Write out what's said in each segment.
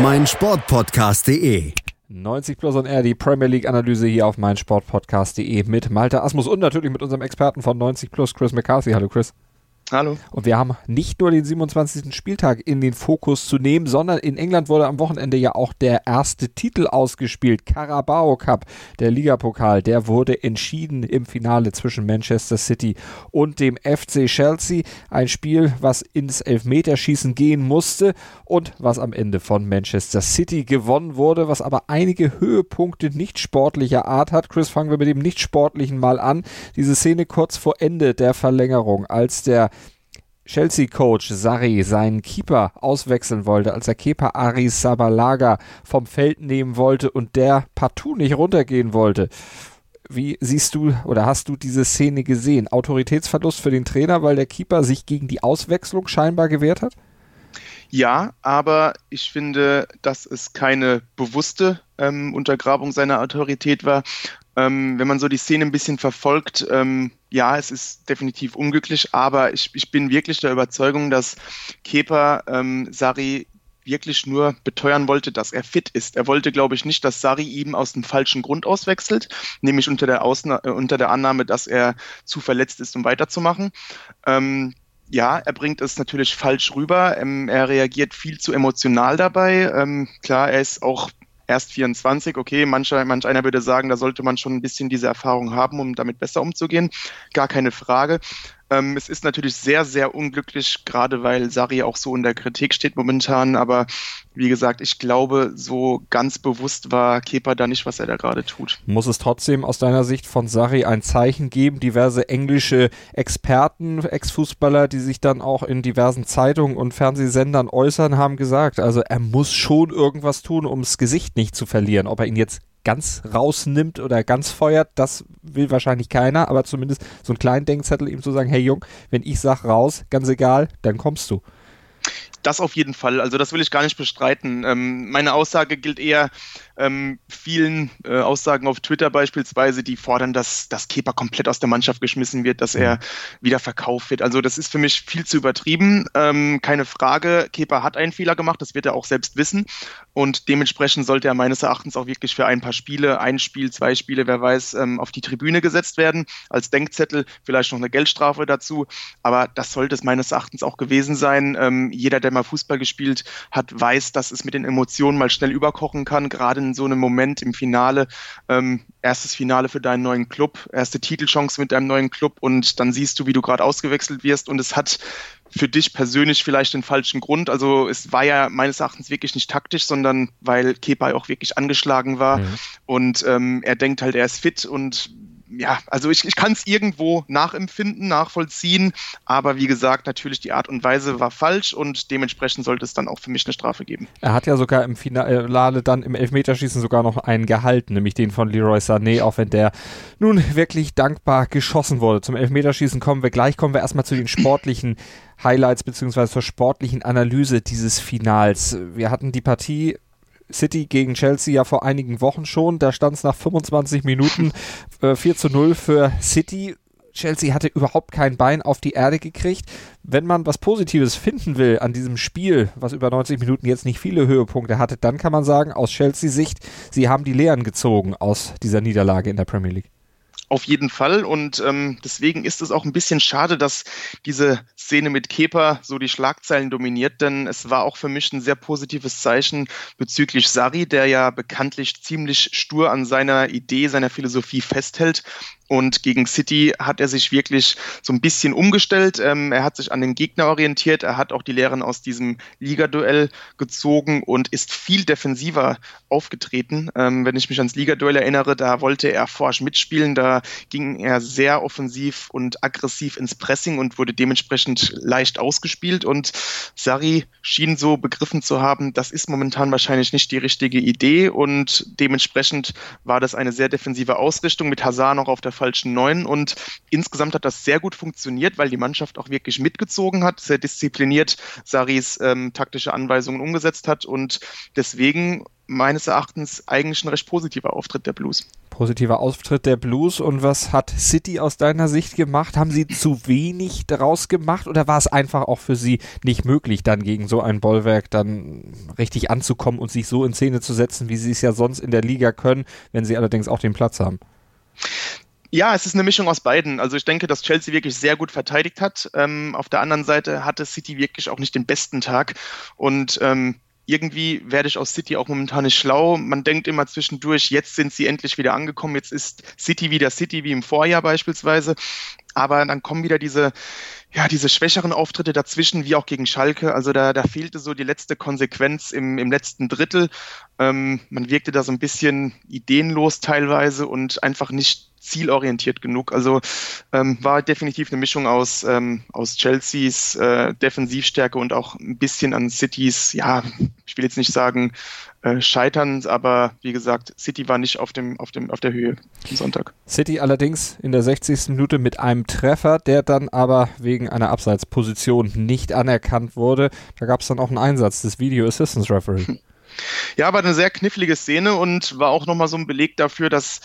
meinsportpodcast.de. 90 Plus on Air, die Premier League Analyse hier auf meinsportpodcast.de mit Malte Asmus und natürlich mit unserem Experten von 90 Plus, Chris McCarthy. Hallo Chris. Hallo. Und wir haben nicht nur den 27. Spieltag in den Fokus zu nehmen, sondern in England wurde am Wochenende ja auch der erste Titel ausgespielt. Carabao Cup, der Ligapokal, der wurde entschieden im Finale zwischen Manchester City und dem FC Chelsea. Ein Spiel, was ins Elfmeterschießen gehen musste und was am Ende von Manchester City gewonnen wurde, was aber einige Höhepunkte nicht sportlicher Art hat. Chris, fangen wir mit dem nicht sportlichen mal an. Diese Szene kurz vor Ende der Verlängerung, als der Chelsea-Coach Sarri seinen Keeper auswechseln wollte, als er Kepa Aris Sabalaga vom Feld nehmen wollte und der partout nicht runtergehen wollte. Wie siehst du oder hast du diese Szene gesehen? Autoritätsverlust für den Trainer, weil der Keeper sich gegen die Auswechslung scheinbar gewehrt hat? Ja, aber ich finde, dass es keine bewusste ähm, Untergrabung seiner Autorität war. Ähm, wenn man so die Szene ein bisschen verfolgt, ähm, ja, es ist definitiv unglücklich, aber ich, ich bin wirklich der Überzeugung, dass Kepa ähm, Sari wirklich nur beteuern wollte, dass er fit ist. Er wollte, glaube ich, nicht, dass Sari ihm aus dem falschen Grund auswechselt, nämlich unter der, Ausna äh, unter der Annahme, dass er zu verletzt ist, um weiterzumachen. Ähm, ja, er bringt es natürlich falsch rüber. Ähm, er reagiert viel zu emotional dabei. Ähm, klar, er ist auch erst 24. Okay, manch, manch einer würde sagen, da sollte man schon ein bisschen diese Erfahrung haben, um damit besser umzugehen. Gar keine Frage. Ähm, es ist natürlich sehr, sehr unglücklich, gerade weil Sari auch so in der Kritik steht momentan. Aber wie gesagt, ich glaube, so ganz bewusst war Kepa da nicht, was er da gerade tut. Muss es trotzdem aus deiner Sicht von Sari ein Zeichen geben? Diverse englische Experten, Ex-Fußballer, die sich dann auch in diversen Zeitungen und Fernsehsendern äußern, haben gesagt, also er muss schon irgendwas tun, um das Gesicht nicht zu verlieren. Ob er ihn jetzt ganz rausnimmt oder ganz feuert, das will wahrscheinlich keiner, aber zumindest so einen kleinen Denkzettel ihm zu sagen, hey Jung, wenn ich sag raus, ganz egal, dann kommst du. Das auf jeden Fall. Also das will ich gar nicht bestreiten. Ähm, meine Aussage gilt eher ähm, vielen äh, Aussagen auf Twitter beispielsweise, die fordern, dass, dass Kepa komplett aus der Mannschaft geschmissen wird, dass er mhm. wieder verkauft wird. Also das ist für mich viel zu übertrieben. Ähm, keine Frage. Kepa hat einen Fehler gemacht, das wird er auch selbst wissen. Und dementsprechend sollte er meines Erachtens auch wirklich für ein paar Spiele, ein Spiel, zwei Spiele, wer weiß, ähm, auf die Tribüne gesetzt werden. Als Denkzettel, vielleicht noch eine Geldstrafe dazu. Aber das sollte es meines Erachtens auch gewesen sein. Ähm, jeder, der der mal Fußball gespielt hat, weiß, dass es mit den Emotionen mal schnell überkochen kann, gerade in so einem Moment im Finale. Ähm, erstes Finale für deinen neuen Club, erste Titelchance mit deinem neuen Club und dann siehst du, wie du gerade ausgewechselt wirst und es hat für dich persönlich vielleicht den falschen Grund. Also es war ja meines Erachtens wirklich nicht taktisch, sondern weil Kepa auch wirklich angeschlagen war mhm. und ähm, er denkt halt, er ist fit und ja, also ich, ich kann es irgendwo nachempfinden, nachvollziehen, aber wie gesagt, natürlich die Art und Weise war falsch und dementsprechend sollte es dann auch für mich eine Strafe geben. Er hat ja sogar im Finale dann im Elfmeterschießen sogar noch einen gehalten, nämlich den von Leroy Sané, auch wenn der nun wirklich dankbar geschossen wurde. Zum Elfmeterschießen kommen wir gleich, kommen wir erstmal zu den sportlichen Highlights beziehungsweise zur sportlichen Analyse dieses Finals. Wir hatten die Partie City gegen Chelsea ja vor einigen Wochen schon. Da stand es nach 25 Minuten äh, 4 zu 0 für City. Chelsea hatte überhaupt kein Bein auf die Erde gekriegt. Wenn man was Positives finden will an diesem Spiel, was über 90 Minuten jetzt nicht viele Höhepunkte hatte, dann kann man sagen, aus Chelsea-Sicht, sie haben die Lehren gezogen aus dieser Niederlage in der Premier League. Auf jeden Fall. Und ähm, deswegen ist es auch ein bisschen schade, dass diese Szene mit Kepa so die Schlagzeilen dominiert, denn es war auch für mich ein sehr positives Zeichen bezüglich Sari, der ja bekanntlich ziemlich stur an seiner Idee, seiner Philosophie festhält. Und gegen City hat er sich wirklich so ein bisschen umgestellt. Ähm, er hat sich an den Gegner orientiert. Er hat auch die Lehren aus diesem Ligaduell gezogen und ist viel defensiver aufgetreten. Ähm, wenn ich mich ans Ligaduell erinnere, da wollte er forsch mitspielen. Da ging er sehr offensiv und aggressiv ins Pressing und wurde dementsprechend leicht ausgespielt. Und Sari schien so begriffen zu haben, das ist momentan wahrscheinlich nicht die richtige Idee. Und dementsprechend war das eine sehr defensive Ausrichtung mit Hazard noch auf der falschen Neun. Und insgesamt hat das sehr gut funktioniert, weil die Mannschaft auch wirklich mitgezogen hat, sehr diszipliniert Saris ähm, taktische Anweisungen umgesetzt hat. Und deswegen meines Erachtens eigentlich ein recht positiver Auftritt der Blues. Positiver Auftritt der Blues. Und was hat City aus deiner Sicht gemacht? Haben sie zu wenig daraus gemacht oder war es einfach auch für sie nicht möglich, dann gegen so ein Bollwerk dann richtig anzukommen und sich so in Szene zu setzen, wie sie es ja sonst in der Liga können, wenn sie allerdings auch den Platz haben? Ja, es ist eine Mischung aus beiden. Also ich denke, dass Chelsea wirklich sehr gut verteidigt hat. Ähm, auf der anderen Seite hatte City wirklich auch nicht den besten Tag. Und ähm, irgendwie werde ich aus City auch momentan nicht schlau. Man denkt immer zwischendurch, jetzt sind sie endlich wieder angekommen, jetzt ist City wieder City wie im Vorjahr beispielsweise. Aber dann kommen wieder diese, ja, diese schwächeren Auftritte dazwischen, wie auch gegen Schalke. Also da, da fehlte so die letzte Konsequenz im, im letzten Drittel. Ähm, man wirkte da so ein bisschen ideenlos teilweise und einfach nicht zielorientiert genug. Also ähm, war definitiv eine Mischung aus, ähm, aus Chelseas äh, Defensivstärke und auch ein bisschen an Citys, ja, ich will jetzt nicht sagen äh, Scheiterns, aber wie gesagt, City war nicht auf, dem, auf, dem, auf der Höhe am Sonntag. City allerdings in der 60. Minute mit einem Treffer, der dann aber wegen einer Abseitsposition nicht anerkannt wurde. Da gab es dann auch einen Einsatz des Video Assistance Referee. Ja, war eine sehr knifflige Szene und war auch nochmal so ein Beleg dafür, dass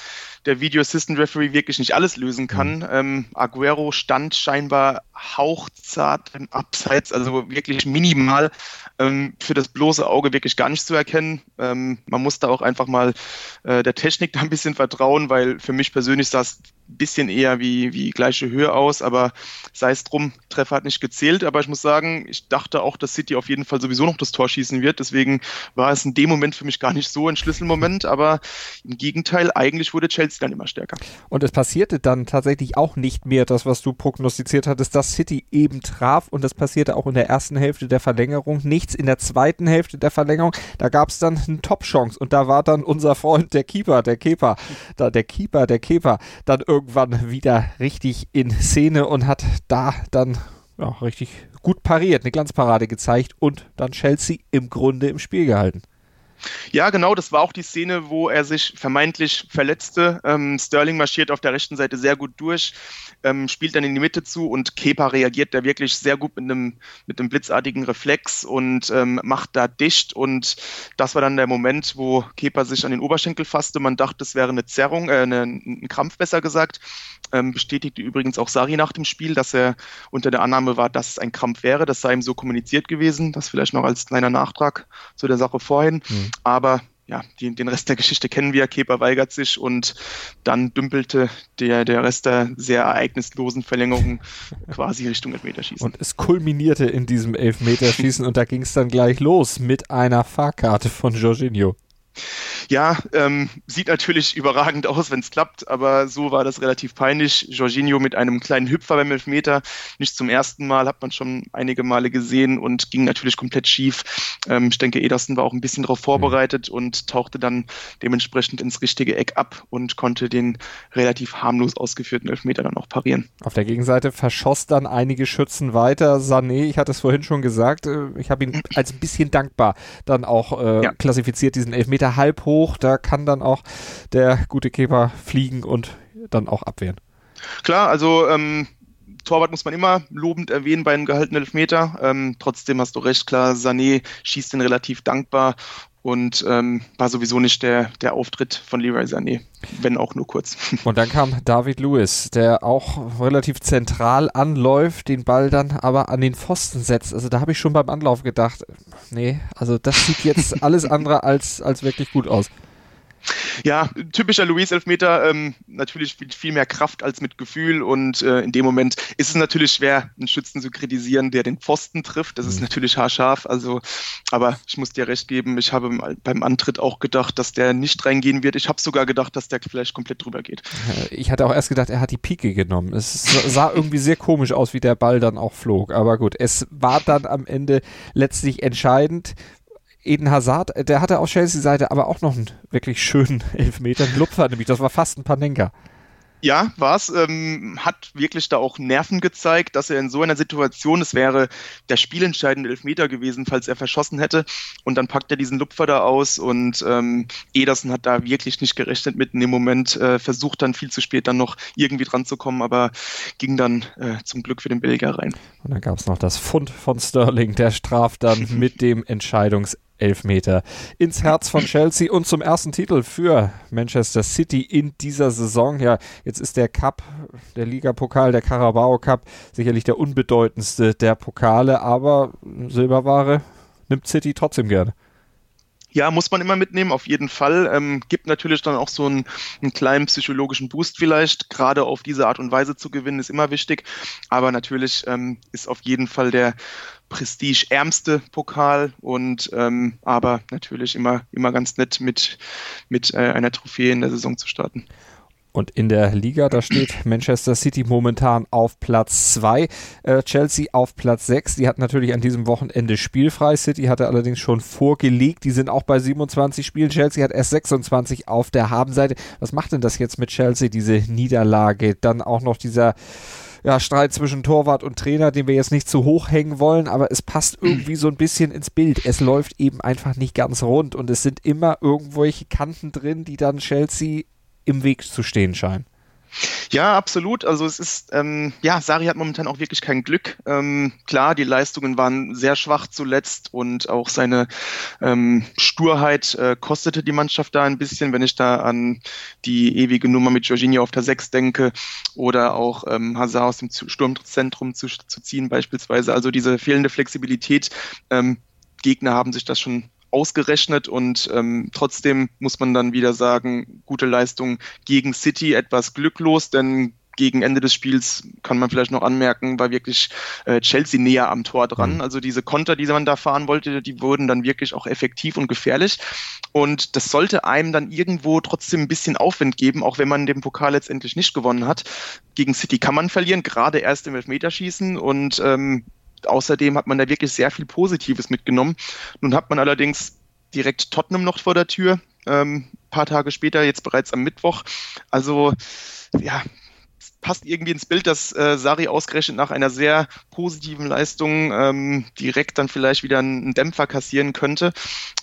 der Video Assistant Referee wirklich nicht alles lösen kann. Mhm. Ähm, Aguero stand scheinbar hauchzart im Abseits, also wirklich minimal ähm, für das bloße Auge wirklich gar nicht zu erkennen. Ähm, man muss da auch einfach mal äh, der Technik da ein bisschen vertrauen, weil für mich persönlich sah es bisschen eher wie, wie gleiche Höhe aus, aber sei es drum, Treffer hat nicht gezählt. Aber ich muss sagen, ich dachte auch, dass City auf jeden Fall sowieso noch das Tor schießen wird. Deswegen war es in dem Moment für mich gar nicht so ein Schlüsselmoment. Aber im Gegenteil, eigentlich wurde Chelsea dann immer stärker. Und es passierte dann tatsächlich auch nicht mehr das, was du prognostiziert hattest, dass City eben traf. Und das passierte auch in der ersten Hälfte der Verlängerung. Nichts in der zweiten Hälfte der Verlängerung. Da gab es dann eine Top-Chance. Und da war dann unser Freund, der Keeper, der Keeper, da, der Keeper, der Keeper, dann irgendwann wieder richtig in Szene und hat da dann ja, richtig gut pariert, eine Glanzparade gezeigt und dann Chelsea im Grunde im Spiel gehalten. Ja, genau, das war auch die Szene, wo er sich vermeintlich verletzte. Ähm, Sterling marschiert auf der rechten Seite sehr gut durch, ähm, spielt dann in die Mitte zu und Kepa reagiert da wirklich sehr gut mit einem, mit blitzartigen Reflex und ähm, macht da dicht. Und das war dann der Moment, wo Kepa sich an den Oberschenkel fasste. Man dachte, es wäre eine Zerrung, äh, eine, ein Krampf besser gesagt. Ähm, bestätigte übrigens auch Sari nach dem Spiel, dass er unter der Annahme war, dass es ein Krampf wäre. Das sei ihm so kommuniziert gewesen. Das vielleicht noch als kleiner Nachtrag zu der Sache vorhin. Mhm. Aber ja, die, den Rest der Geschichte kennen wir. Kepa weigert sich und dann dümpelte der, der Rest der sehr ereignislosen Verlängerung quasi Richtung Elfmeterschießen. Und es kulminierte in diesem Elfmeterschießen und da ging es dann gleich los mit einer Fahrkarte von Jorginho. Ja, ähm, sieht natürlich überragend aus, wenn es klappt, aber so war das relativ peinlich. Jorginho mit einem kleinen Hüpfer beim Elfmeter, nicht zum ersten Mal, hat man schon einige Male gesehen und ging natürlich komplett schief. Ähm, ich denke, Ederson war auch ein bisschen darauf vorbereitet und tauchte dann dementsprechend ins richtige Eck ab und konnte den relativ harmlos ausgeführten Elfmeter dann auch parieren. Auf der Gegenseite verschoss dann einige Schützen weiter. Sané, ich hatte es vorhin schon gesagt, äh, ich habe ihn als ein bisschen dankbar dann auch äh, ja. klassifiziert, diesen Elfmeter halb hoch hoch, da kann dann auch der gute Keeper fliegen und dann auch abwehren. Klar, also ähm, Torwart muss man immer lobend erwähnen bei einem gehaltenen Elfmeter. Ähm, trotzdem hast du recht, klar, Sané schießt den relativ dankbar und ähm, war sowieso nicht der, der Auftritt von Leroy Sané, wenn auch nur kurz. Und dann kam David Lewis, der auch relativ zentral anläuft, den Ball dann aber an den Pfosten setzt. Also da habe ich schon beim Anlauf gedacht, nee, also das sieht jetzt alles andere als, als wirklich gut aus. Ja, typischer Luis-Elfmeter, ähm, natürlich mit viel mehr Kraft als mit Gefühl und äh, in dem Moment ist es natürlich schwer, einen Schützen zu kritisieren, der den Pfosten trifft. Das ist mhm. natürlich haarscharf, also, aber ich muss dir recht geben, ich habe beim Antritt auch gedacht, dass der nicht reingehen wird. Ich habe sogar gedacht, dass der vielleicht komplett drüber geht. Ich hatte auch erst gedacht, er hat die Pike genommen. Es sah irgendwie sehr komisch aus, wie der Ball dann auch flog, aber gut, es war dann am Ende letztlich entscheidend. Eden Hazard, der hatte auf Chelsea-Seite aber auch noch einen wirklich schönen Elfmeter, einen Lupfer nämlich, das war fast ein Panenka. Ja, war's. Ähm, hat wirklich da auch Nerven gezeigt, dass er in so einer Situation, es wäre der spielentscheidende Elfmeter gewesen, falls er verschossen hätte. Und dann packt er diesen Lupfer da aus und ähm, Ederson hat da wirklich nicht gerechnet mit in dem Moment, äh, versucht dann viel zu spät dann noch irgendwie dran zu kommen, aber ging dann äh, zum Glück für den Belgier rein. Und dann gab es noch das Fund von Sterling, der straft dann mit dem Entscheidungs Elfmeter ins Herz von Chelsea und zum ersten Titel für Manchester City in dieser Saison. Ja, jetzt ist der Cup, der Ligapokal, der Carabao Cup sicherlich der unbedeutendste der Pokale, aber Silberware nimmt City trotzdem gerne. Ja, muss man immer mitnehmen, auf jeden Fall. Ähm, gibt natürlich dann auch so einen, einen kleinen psychologischen Boost vielleicht. Gerade auf diese Art und Weise zu gewinnen, ist immer wichtig. Aber natürlich ähm, ist auf jeden Fall der prestigeärmste Pokal und ähm, aber natürlich immer, immer ganz nett mit, mit äh, einer Trophäe in der Saison zu starten. Und in der Liga, da steht Manchester City momentan auf Platz 2, äh, Chelsea auf Platz 6. Die hat natürlich an diesem Wochenende spielfrei. City hatte allerdings schon vorgelegt. Die sind auch bei 27 Spielen. Chelsea hat erst 26 auf der Habenseite. Was macht denn das jetzt mit Chelsea, diese Niederlage? Dann auch noch dieser ja, Streit zwischen Torwart und Trainer, den wir jetzt nicht zu hoch hängen wollen, aber es passt irgendwie so ein bisschen ins Bild. Es läuft eben einfach nicht ganz rund und es sind immer irgendwelche Kanten drin, die dann Chelsea im Weg zu stehen scheinen. Ja, absolut. Also es ist, ähm, ja, Sari hat momentan auch wirklich kein Glück. Ähm, klar, die Leistungen waren sehr schwach zuletzt und auch seine ähm, Sturheit äh, kostete die Mannschaft da ein bisschen, wenn ich da an die ewige Nummer mit Jorginho auf der 6 denke oder auch ähm, Hazard aus dem Sturmzentrum zu, zu ziehen beispielsweise. Also diese fehlende Flexibilität. Ähm, Gegner haben sich das schon ausgerechnet und ähm, trotzdem muss man dann wieder sagen, gute Leistung gegen City, etwas glücklos, denn gegen Ende des Spiels kann man vielleicht noch anmerken, war wirklich äh, Chelsea näher am Tor dran. Mhm. Also diese Konter, die man da fahren wollte, die wurden dann wirklich auch effektiv und gefährlich. Und das sollte einem dann irgendwo trotzdem ein bisschen Aufwind geben, auch wenn man den Pokal letztendlich nicht gewonnen hat. Gegen City kann man verlieren, gerade erst im Elfmeterschießen und ähm, außerdem hat man da wirklich sehr viel Positives mitgenommen. Nun hat man allerdings direkt Tottenham noch vor der Tür, ähm, paar Tage später, jetzt bereits am Mittwoch. Also ja, passt irgendwie ins Bild, dass äh, Sari ausgerechnet nach einer sehr positiven Leistung ähm, direkt dann vielleicht wieder einen Dämpfer kassieren könnte.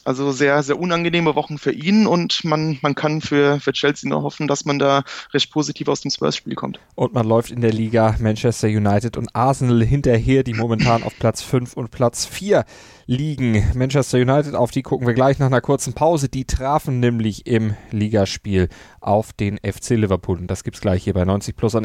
Also sehr, sehr unangenehme Wochen für ihn und man, man kann für, für Chelsea nur hoffen, dass man da recht positiv aus dem Spurs-Spiel kommt. Und man läuft in der Liga Manchester United und Arsenal hinterher, die momentan auf Platz 5 und Platz 4 liegen. Manchester United, auf die gucken wir gleich nach einer kurzen Pause. Die trafen nämlich im Ligaspiel auf den FC Liverpool. Und das gibt's gleich hier bei 90 Plus on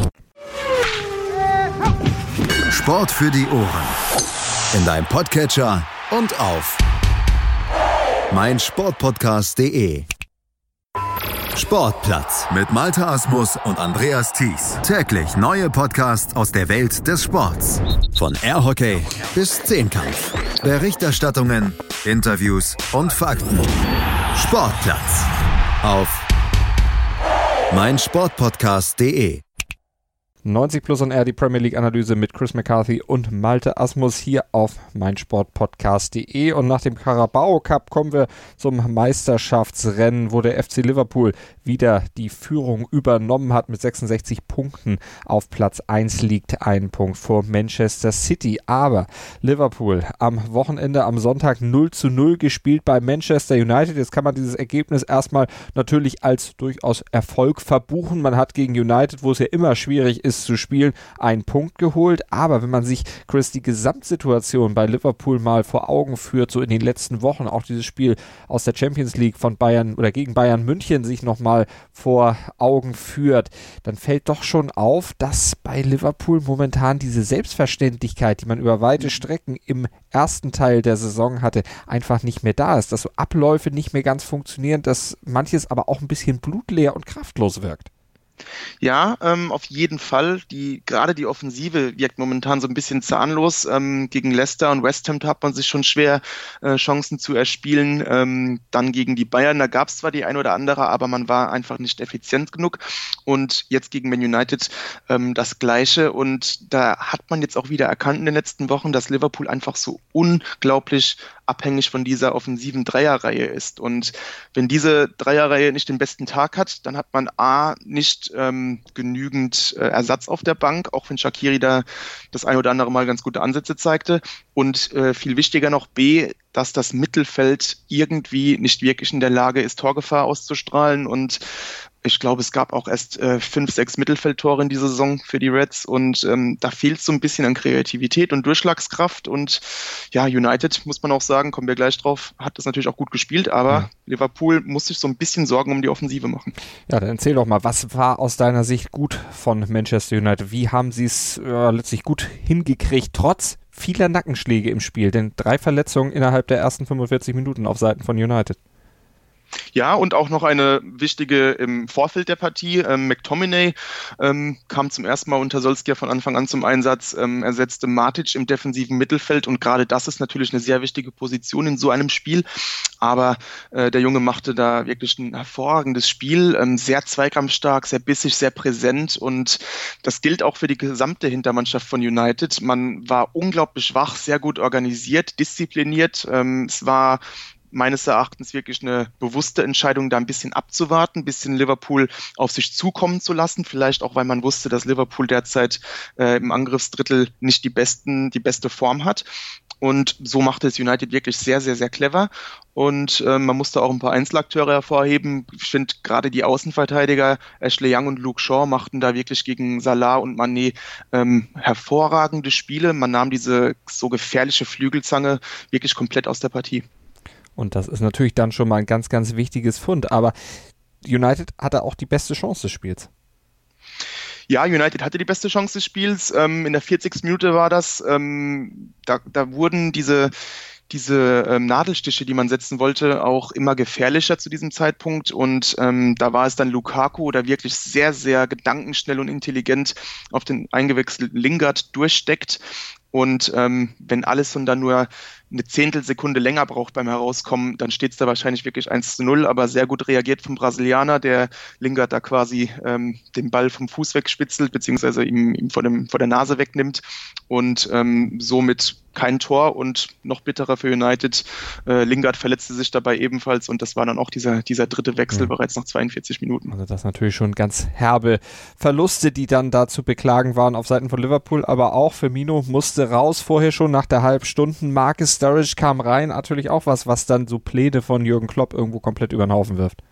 Sport für die Ohren. In deinem Podcatcher und auf mein Sportpodcast.de. Sportplatz mit Malta Asmus und Andreas Thies. Täglich neue Podcasts aus der Welt des Sports. Von Airhockey bis Zehnkampf. Berichterstattungen, Interviews und Fakten. Sportplatz auf mein Sportpodcast.de. 90 Plus on Air, die Premier League Analyse mit Chris McCarthy und Malte Asmus hier auf meinsportpodcast.de. Und nach dem Carabao Cup kommen wir zum Meisterschaftsrennen, wo der FC Liverpool wieder die Führung übernommen hat mit 66 Punkten. Auf Platz 1 liegt ein Punkt vor Manchester City. Aber Liverpool am Wochenende am Sonntag 0 zu 0 gespielt bei Manchester United. Jetzt kann man dieses Ergebnis erstmal natürlich als durchaus Erfolg verbuchen. Man hat gegen United, wo es ja immer schwierig ist, ist zu spielen, einen Punkt geholt. Aber wenn man sich, Chris, die Gesamtsituation bei Liverpool mal vor Augen führt, so in den letzten Wochen, auch dieses Spiel aus der Champions League von Bayern oder gegen Bayern München sich nochmal vor Augen führt, dann fällt doch schon auf, dass bei Liverpool momentan diese Selbstverständlichkeit, die man über weite Strecken im ersten Teil der Saison hatte, einfach nicht mehr da ist, dass so Abläufe nicht mehr ganz funktionieren, dass manches aber auch ein bisschen blutleer und kraftlos wirkt. Ja, ähm, auf jeden Fall. Die, gerade die Offensive wirkt momentan so ein bisschen zahnlos. Ähm, gegen Leicester und West Ham hat man sich schon schwer äh, Chancen zu erspielen. Ähm, dann gegen die Bayern, da gab es zwar die ein oder andere, aber man war einfach nicht effizient genug. Und jetzt gegen Man United ähm, das Gleiche. Und da hat man jetzt auch wieder erkannt in den letzten Wochen, dass Liverpool einfach so unglaublich abhängig von dieser offensiven Dreierreihe ist. Und wenn diese Dreierreihe nicht den besten Tag hat, dann hat man A, nicht ähm, genügend äh, Ersatz auf der Bank, auch wenn Shakiri da das ein oder andere Mal ganz gute Ansätze zeigte. Und äh, viel wichtiger noch B, dass das Mittelfeld irgendwie nicht wirklich in der Lage ist, Torgefahr auszustrahlen. Und ich glaube, es gab auch erst äh, fünf, sechs Mittelfeldtore in dieser Saison für die Reds und ähm, da fehlt so ein bisschen an Kreativität und Durchschlagskraft und ja, United, muss man auch sagen, kommen wir gleich drauf, hat das natürlich auch gut gespielt, aber ja. Liverpool muss sich so ein bisschen Sorgen um die Offensive machen. Ja, dann erzähl doch mal, was war aus deiner Sicht gut von Manchester United? Wie haben sie es äh, letztlich gut hingekriegt, trotz vieler Nackenschläge im Spiel? Denn drei Verletzungen innerhalb der ersten 45 Minuten auf Seiten von United. Ja, und auch noch eine wichtige im Vorfeld der Partie. Ähm, McTominay ähm, kam zum ersten Mal unter Solskjaer von Anfang an zum Einsatz, ähm, ersetzte Matic im defensiven Mittelfeld und gerade das ist natürlich eine sehr wichtige Position in so einem Spiel. Aber äh, der Junge machte da wirklich ein hervorragendes Spiel, ähm, sehr zweikampfstark, sehr bissig, sehr präsent und das gilt auch für die gesamte Hintermannschaft von United. Man war unglaublich wach, sehr gut organisiert, diszipliniert. Ähm, es war meines Erachtens wirklich eine bewusste Entscheidung, da ein bisschen abzuwarten, ein bisschen Liverpool auf sich zukommen zu lassen. Vielleicht auch, weil man wusste, dass Liverpool derzeit äh, im Angriffsdrittel nicht die besten, die beste Form hat. Und so machte es United wirklich sehr, sehr, sehr clever. Und äh, man musste auch ein paar Einzelakteure hervorheben. Ich finde gerade die Außenverteidiger Ashley Young und Luke Shaw machten da wirklich gegen Salah und Mané ähm, hervorragende Spiele. Man nahm diese so gefährliche Flügelzange wirklich komplett aus der Partie. Und das ist natürlich dann schon mal ein ganz, ganz wichtiges Fund. Aber United hatte auch die beste Chance des Spiels. Ja, United hatte die beste Chance des Spiels. Ähm, in der 40. Minute war das. Ähm, da, da wurden diese, diese ähm, Nadelstiche, die man setzen wollte, auch immer gefährlicher zu diesem Zeitpunkt. Und ähm, da war es dann Lukaku, der wirklich sehr, sehr gedankenschnell und intelligent auf den eingewechselten Lingard durchsteckt. Und ähm, wenn alles und dann nur eine Zehntelsekunde länger braucht beim Herauskommen, dann steht es da wahrscheinlich wirklich 1 zu 0, aber sehr gut reagiert vom Brasilianer, der Lingard da quasi ähm, den Ball vom Fuß wegspitzelt, beziehungsweise ihm, ihm vor, dem, vor der Nase wegnimmt und ähm, somit kein Tor und noch bitterer für United. Äh, Lingard verletzte sich dabei ebenfalls und das war dann auch dieser, dieser dritte Wechsel ja. bereits nach 42 Minuten. Also das natürlich schon ganz herbe Verluste, die dann da zu beklagen waren auf Seiten von Liverpool, aber auch Firmino musste raus vorher schon nach der Halbstunden. Marcus Sturridge kam rein, natürlich auch was, was dann so Pläne von Jürgen Klopp irgendwo komplett über den Haufen wirft.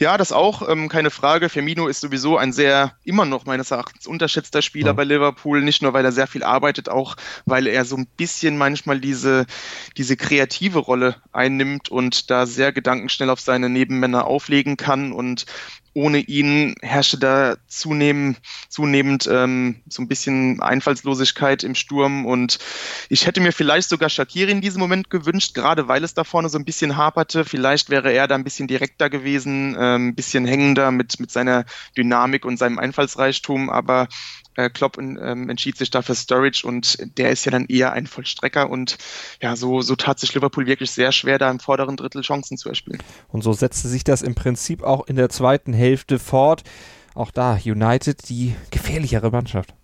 Ja, das auch, ähm, keine Frage. Firmino ist sowieso ein sehr, immer noch meines Erachtens unterschätzter Spieler ja. bei Liverpool. Nicht nur, weil er sehr viel arbeitet, auch weil er so ein bisschen manchmal diese, diese kreative Rolle einnimmt und da sehr gedankenschnell auf seine Nebenmänner auflegen kann und ohne ihn herrschte da zunehmend, zunehmend ähm, so ein bisschen Einfallslosigkeit im Sturm und ich hätte mir vielleicht sogar Shakiri in diesem Moment gewünscht, gerade weil es da vorne so ein bisschen haperte. Vielleicht wäre er da ein bisschen direkter gewesen, ähm, ein bisschen hängender mit, mit seiner Dynamik und seinem Einfallsreichtum, aber äh, Klopp ähm, entschied sich dafür Sturridge und der ist ja dann eher ein Vollstrecker und ja, so, so tat sich Liverpool wirklich sehr schwer, da im vorderen Drittel Chancen zu erspielen. Und so setzte sich das im Prinzip auch in der zweiten Hälfte fort. Auch da United die gefährlichere Mannschaft.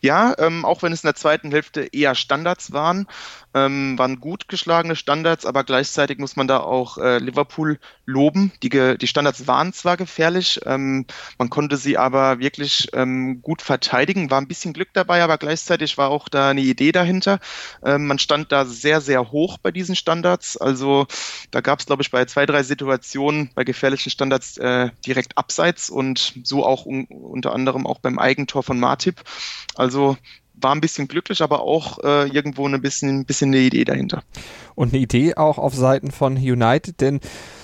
Ja, ähm, auch wenn es in der zweiten Hälfte eher Standards waren, ähm, waren gut geschlagene Standards, aber gleichzeitig muss man da auch äh, Liverpool loben. Die, die Standards waren zwar gefährlich, ähm, man konnte sie aber wirklich ähm, gut verteidigen, war ein bisschen Glück dabei, aber gleichzeitig war auch da eine Idee dahinter. Ähm, man stand da sehr, sehr hoch bei diesen Standards. Also da gab es, glaube ich, bei zwei, drei Situationen bei gefährlichen Standards äh, direkt abseits und so auch un unter anderem auch beim Eigentor von Martip. Also war ein bisschen glücklich, aber auch äh, irgendwo ein bisschen, ein bisschen eine Idee dahinter. Und eine Idee auch auf Seiten von United, denn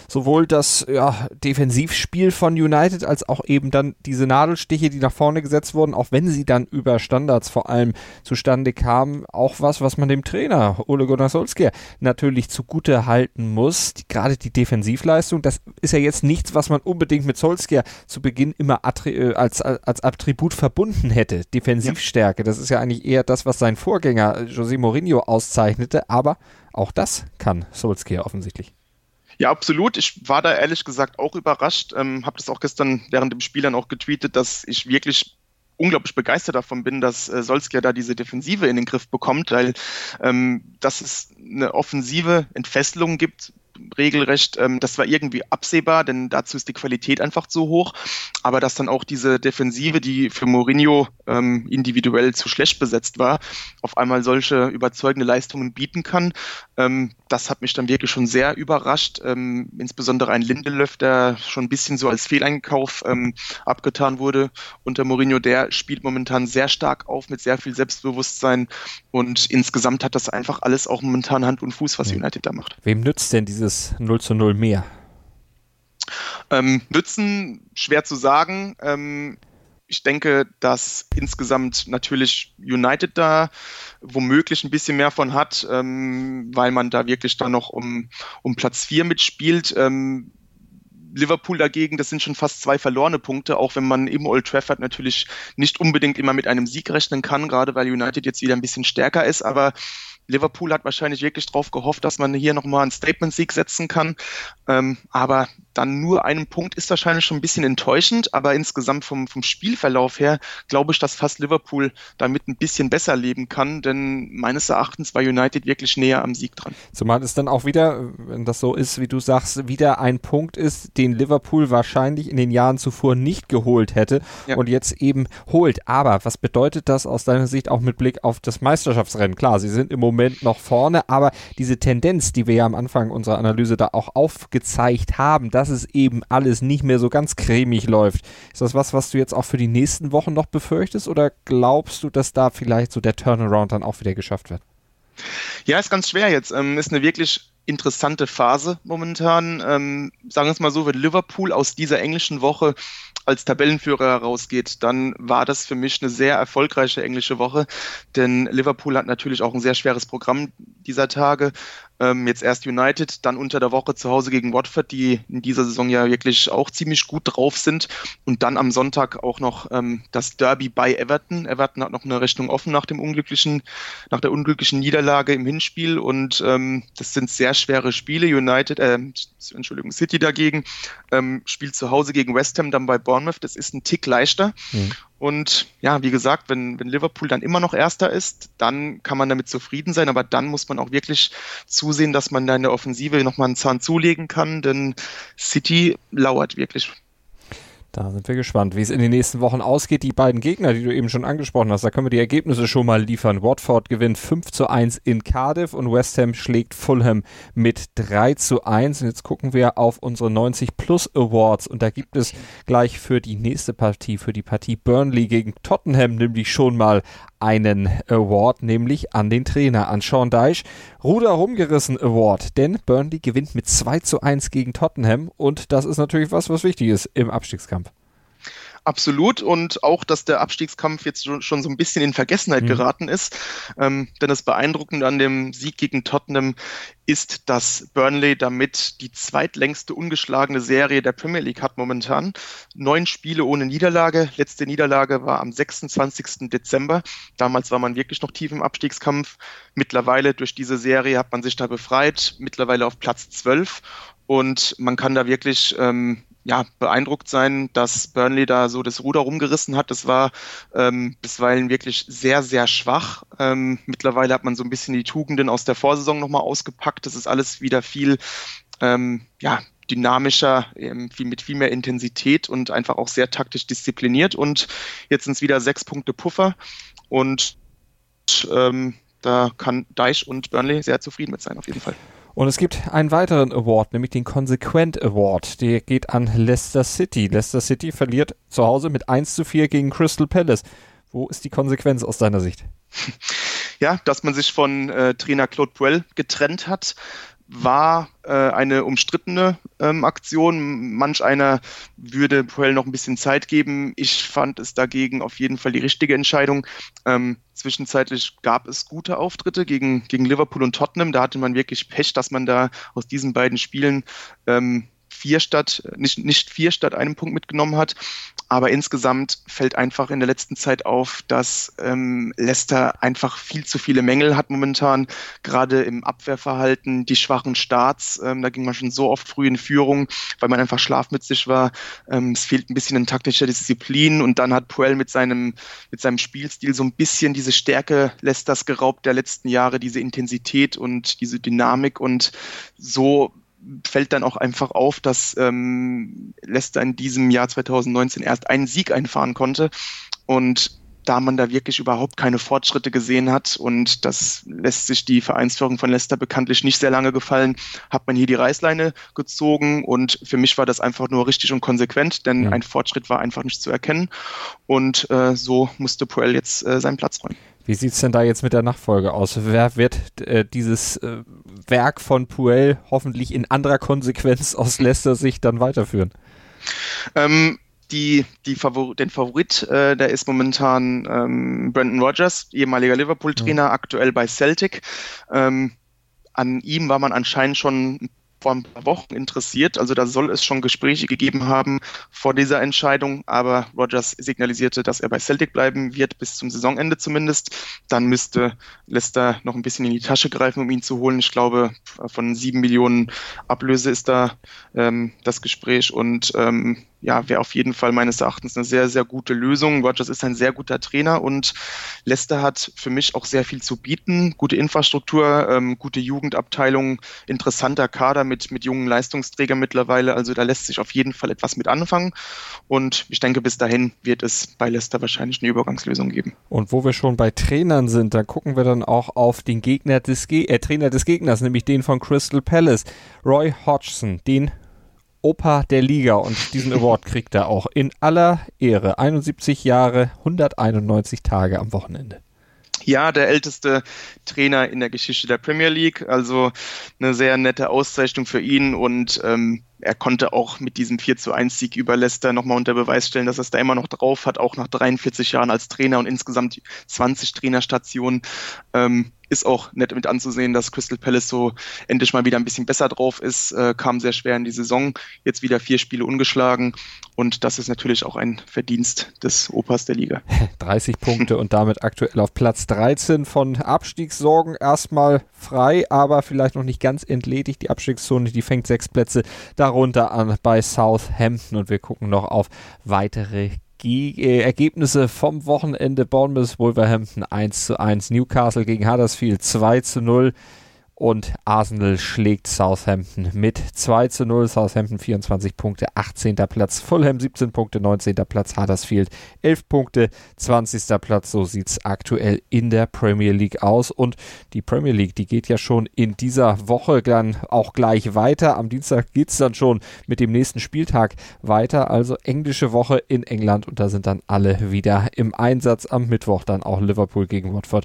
sowohl das ja, Defensivspiel von United als auch eben dann diese Nadelstiche, die nach vorne gesetzt wurden, auch wenn sie dann über Standards vor allem zustande kamen, auch was, was man dem Trainer Ole Gunnar Solskjaer natürlich zugute halten muss. Die, gerade die Defensivleistung, das ist ja jetzt nichts, was man unbedingt mit Solskjaer zu Beginn immer äh, als, als Attribut verbunden hätte. Defensivstärke, das ist ja eigentlich eher das, was sein Vorgänger José Mourinho auszeichnete, aber auch das kann Solskjaer offensichtlich. Ja, absolut. Ich war da ehrlich gesagt auch überrascht. Ähm, habe das auch gestern während dem Spiel dann auch getweetet, dass ich wirklich unglaublich begeistert davon bin, dass äh, Solskjaer da diese Defensive in den Griff bekommt, weil ähm, dass es eine offensive Entfesselung gibt, regelrecht, ähm, das war irgendwie absehbar, denn dazu ist die Qualität einfach zu hoch. Aber dass dann auch diese Defensive, die für Mourinho ähm, individuell zu schlecht besetzt war, auf einmal solche überzeugende Leistungen bieten kann, ähm, das hat mich dann wirklich schon sehr überrascht. Ähm, insbesondere ein Lindelöf, der schon ein bisschen so als Fehleinkauf ähm, abgetan wurde unter Mourinho, der spielt momentan sehr stark auf mit sehr viel Selbstbewusstsein und insgesamt hat das einfach alles auch momentan Hand und Fuß, was United da macht. Wem nützt denn dieses dieses 0 zu 0 mehr? Ähm, nützen, schwer zu sagen. Ähm, ich denke, dass insgesamt natürlich United da womöglich ein bisschen mehr von hat, ähm, weil man da wirklich dann noch um, um Platz 4 mitspielt. Ähm, Liverpool dagegen, das sind schon fast zwei verlorene Punkte, auch wenn man im Old Trafford natürlich nicht unbedingt immer mit einem Sieg rechnen kann, gerade weil United jetzt wieder ein bisschen stärker ist. Aber Liverpool hat wahrscheinlich wirklich darauf gehofft, dass man hier nochmal einen Statement-Sieg setzen kann. Ähm, aber dann nur einen Punkt ist wahrscheinlich schon ein bisschen enttäuschend. Aber insgesamt vom, vom Spielverlauf her glaube ich, dass fast Liverpool damit ein bisschen besser leben kann. Denn meines Erachtens war United wirklich näher am Sieg dran. Zumal es dann auch wieder, wenn das so ist, wie du sagst, wieder ein Punkt ist, den Liverpool wahrscheinlich in den Jahren zuvor nicht geholt hätte ja. und jetzt eben holt. Aber was bedeutet das aus deiner Sicht auch mit Blick auf das Meisterschaftsrennen? Klar, sie sind im Moment Moment noch vorne, aber diese Tendenz, die wir ja am Anfang unserer Analyse da auch aufgezeigt haben, dass es eben alles nicht mehr so ganz cremig läuft, ist das was, was du jetzt auch für die nächsten Wochen noch befürchtest oder glaubst du, dass da vielleicht so der Turnaround dann auch wieder geschafft wird? Ja, ist ganz schwer jetzt. Ähm, ist eine wirklich interessante Phase momentan. Ähm, sagen wir es mal so, wenn Liverpool aus dieser englischen Woche als Tabellenführer herausgeht, dann war das für mich eine sehr erfolgreiche englische Woche, denn Liverpool hat natürlich auch ein sehr schweres Programm dieser Tage. Ähm, jetzt erst United, dann unter der Woche zu Hause gegen Watford, die in dieser Saison ja wirklich auch ziemlich gut drauf sind. Und dann am Sonntag auch noch ähm, das Derby bei Everton. Everton hat noch eine Rechnung offen nach dem unglücklichen, nach der unglücklichen Niederlage im Hinspiel. Und ähm, das sind sehr schwere Spiele. United, äh, Entschuldigung, City dagegen ähm, spielt zu Hause gegen West Ham, dann bei Bournemouth. Das ist ein Tick leichter. Mhm. Und ja, wie gesagt, wenn, wenn Liverpool dann immer noch Erster ist, dann kann man damit zufrieden sein. Aber dann muss man auch wirklich zusehen, dass man da in der Offensive nochmal einen Zahn zulegen kann, denn City lauert wirklich da sind wir gespannt, wie es in den nächsten Wochen ausgeht. Die beiden Gegner, die du eben schon angesprochen hast, da können wir die Ergebnisse schon mal liefern. Watford gewinnt 5 zu 1 in Cardiff und West Ham schlägt Fulham mit 3 zu 1. Und jetzt gucken wir auf unsere 90 Plus Awards und da gibt es gleich für die nächste Partie, für die Partie Burnley gegen Tottenham, nämlich schon mal einen Award, nämlich an den Trainer, an Sean Dyche. Ruder rumgerissen Award, denn Burnley gewinnt mit 2 zu 1 gegen Tottenham und das ist natürlich was, was wichtig ist im Abstiegskampf. Absolut und auch, dass der Abstiegskampf jetzt schon so ein bisschen in Vergessenheit mhm. geraten ist. Ähm, denn das Beeindruckende an dem Sieg gegen Tottenham ist, dass Burnley damit die zweitlängste ungeschlagene Serie der Premier League hat momentan. Neun Spiele ohne Niederlage. Letzte Niederlage war am 26. Dezember. Damals war man wirklich noch tief im Abstiegskampf. Mittlerweile durch diese Serie hat man sich da befreit. Mittlerweile auf Platz 12. Und man kann da wirklich ähm, ja, beeindruckt sein, dass Burnley da so das Ruder rumgerissen hat. Das war ähm, bisweilen wirklich sehr, sehr schwach. Ähm, mittlerweile hat man so ein bisschen die Tugenden aus der Vorsaison nochmal ausgepackt. Das ist alles wieder viel, ähm, ja, dynamischer, ähm, viel, mit viel mehr Intensität und einfach auch sehr taktisch diszipliniert. Und jetzt sind es wieder sechs Punkte Puffer. Und ähm, da kann Deich und Burnley sehr zufrieden mit sein, auf jeden Fall. Und es gibt einen weiteren Award, nämlich den Consequent Award. Der geht an Leicester City. Leicester City verliert zu Hause mit 1 zu 4 gegen Crystal Palace. Wo ist die Konsequenz aus deiner Sicht? Ja, dass man sich von äh, Trainer Claude Puel getrennt hat, war äh, eine umstrittene ähm, Aktion. Manch einer würde Puel noch ein bisschen Zeit geben. Ich fand es dagegen auf jeden Fall die richtige Entscheidung. Ähm, zwischenzeitlich gab es gute Auftritte gegen, gegen Liverpool und Tottenham. Da hatte man wirklich Pech, dass man da aus diesen beiden Spielen ähm, vier statt, nicht, nicht vier statt einem Punkt mitgenommen hat. Aber insgesamt fällt einfach in der letzten Zeit auf, dass ähm, Leicester einfach viel zu viele Mängel hat momentan, gerade im Abwehrverhalten, die schwachen Starts. Ähm, da ging man schon so oft früh in Führung, weil man einfach schlafmützig war. Ähm, es fehlt ein bisschen an taktischer Disziplin und dann hat Puel mit seinem, mit seinem Spielstil so ein bisschen diese Stärke Leicesters geraubt der letzten Jahre, diese Intensität und diese Dynamik und so fällt dann auch einfach auf, dass ähm, Leicester in diesem Jahr 2019 erst einen Sieg einfahren konnte. Und da man da wirklich überhaupt keine Fortschritte gesehen hat und das lässt sich die Vereinsführung von Leicester bekanntlich nicht sehr lange gefallen, hat man hier die Reißleine gezogen und für mich war das einfach nur richtig und konsequent, denn ja. ein Fortschritt war einfach nicht zu erkennen und äh, so musste Puel jetzt äh, seinen Platz räumen. Wie sieht es denn da jetzt mit der Nachfolge aus? Wer wird äh, dieses äh, Werk von Puel hoffentlich in anderer Konsequenz aus Leicester Sicht dann weiterführen? Ähm, die, die Favor den Favorit, äh, der ist momentan ähm, Brandon Rogers, ehemaliger Liverpool-Trainer, ja. aktuell bei Celtic. Ähm, an ihm war man anscheinend schon vor ein paar Wochen interessiert. Also da soll es schon Gespräche gegeben haben vor dieser Entscheidung, aber Rogers signalisierte, dass er bei Celtic bleiben wird, bis zum Saisonende zumindest. Dann müsste Leicester noch ein bisschen in die Tasche greifen, um ihn zu holen. Ich glaube, von sieben Millionen Ablöse ist da ähm, das Gespräch und ähm, ja, wäre auf jeden Fall meines Erachtens eine sehr, sehr gute Lösung. Rogers ist ein sehr guter Trainer und Leicester hat für mich auch sehr viel zu bieten. Gute Infrastruktur, ähm, gute Jugendabteilung, interessanter Kader mit, mit jungen Leistungsträgern mittlerweile. Also da lässt sich auf jeden Fall etwas mit anfangen. Und ich denke, bis dahin wird es bei Leicester wahrscheinlich eine Übergangslösung geben. Und wo wir schon bei Trainern sind, da gucken wir dann auch auf den Gegner des Ge äh, Trainer des Gegners, nämlich den von Crystal Palace, Roy Hodgson. Den Opa der Liga und diesen Award kriegt er auch in aller Ehre. 71 Jahre, 191 Tage am Wochenende. Ja, der älteste Trainer in der Geschichte der Premier League. Also eine sehr nette Auszeichnung für ihn und ähm, er konnte auch mit diesem 4 zu 1 Sieg über Leicester nochmal unter Beweis stellen, dass er es da immer noch drauf hat, auch nach 43 Jahren als Trainer und insgesamt 20 Trainerstationen. Ähm, ist auch nett mit anzusehen, dass Crystal Palace so endlich mal wieder ein bisschen besser drauf ist. Äh, kam sehr schwer in die Saison. Jetzt wieder vier Spiele ungeschlagen. Und das ist natürlich auch ein Verdienst des Opas der Liga. 30 Punkte und damit aktuell auf Platz 13 von Abstiegssorgen erstmal frei, aber vielleicht noch nicht ganz entledigt. Die Abstiegszone, die fängt sechs Plätze darunter an bei Southampton. Und wir gucken noch auf weitere äh, Ergebnisse vom Wochenende. Bournemouth Wolverhampton 1 zu 1, Newcastle gegen Huddersfield 2 zu 0 und Arsenal schlägt Southampton mit 2 zu 0. Southampton 24 Punkte, 18. Platz. Fulham 17 Punkte, 19. Platz. Huddersfield 11 Punkte, 20. Platz. So sieht es aktuell in der Premier League aus. Und die Premier League, die geht ja schon in dieser Woche dann auch gleich weiter. Am Dienstag geht es dann schon mit dem nächsten Spieltag weiter. Also englische Woche in England und da sind dann alle wieder im Einsatz. Am Mittwoch dann auch Liverpool gegen Watford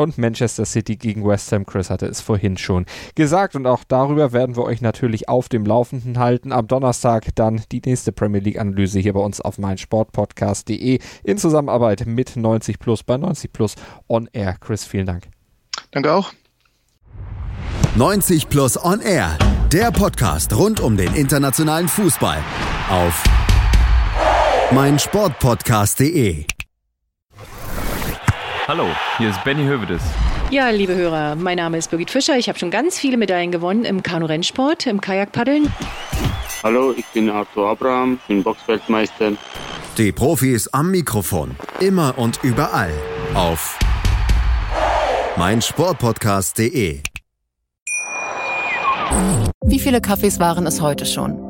und Manchester City gegen West Ham. Chris hatte es vorhin schon gesagt und auch darüber werden wir euch natürlich auf dem Laufenden halten. Am Donnerstag dann die nächste Premier League Analyse hier bei uns auf meinsportpodcast.de in Zusammenarbeit mit 90 Plus bei 90 Plus on Air. Chris, vielen Dank. Danke auch. 90 Plus on Air, der Podcast rund um den internationalen Fußball auf meinsportpodcast.de. Hallo, hier ist Benny Hövedes. Ja, liebe Hörer, mein Name ist Birgit Fischer. Ich habe schon ganz viele Medaillen gewonnen im Kanu-Rennsport, im Kajakpaddeln. Hallo, ich bin Arthur Abraham, bin Boxfeldmeister. Die Profis am Mikrofon. Immer und überall. Auf meinsportpodcast.de. Wie viele Kaffees waren es heute schon?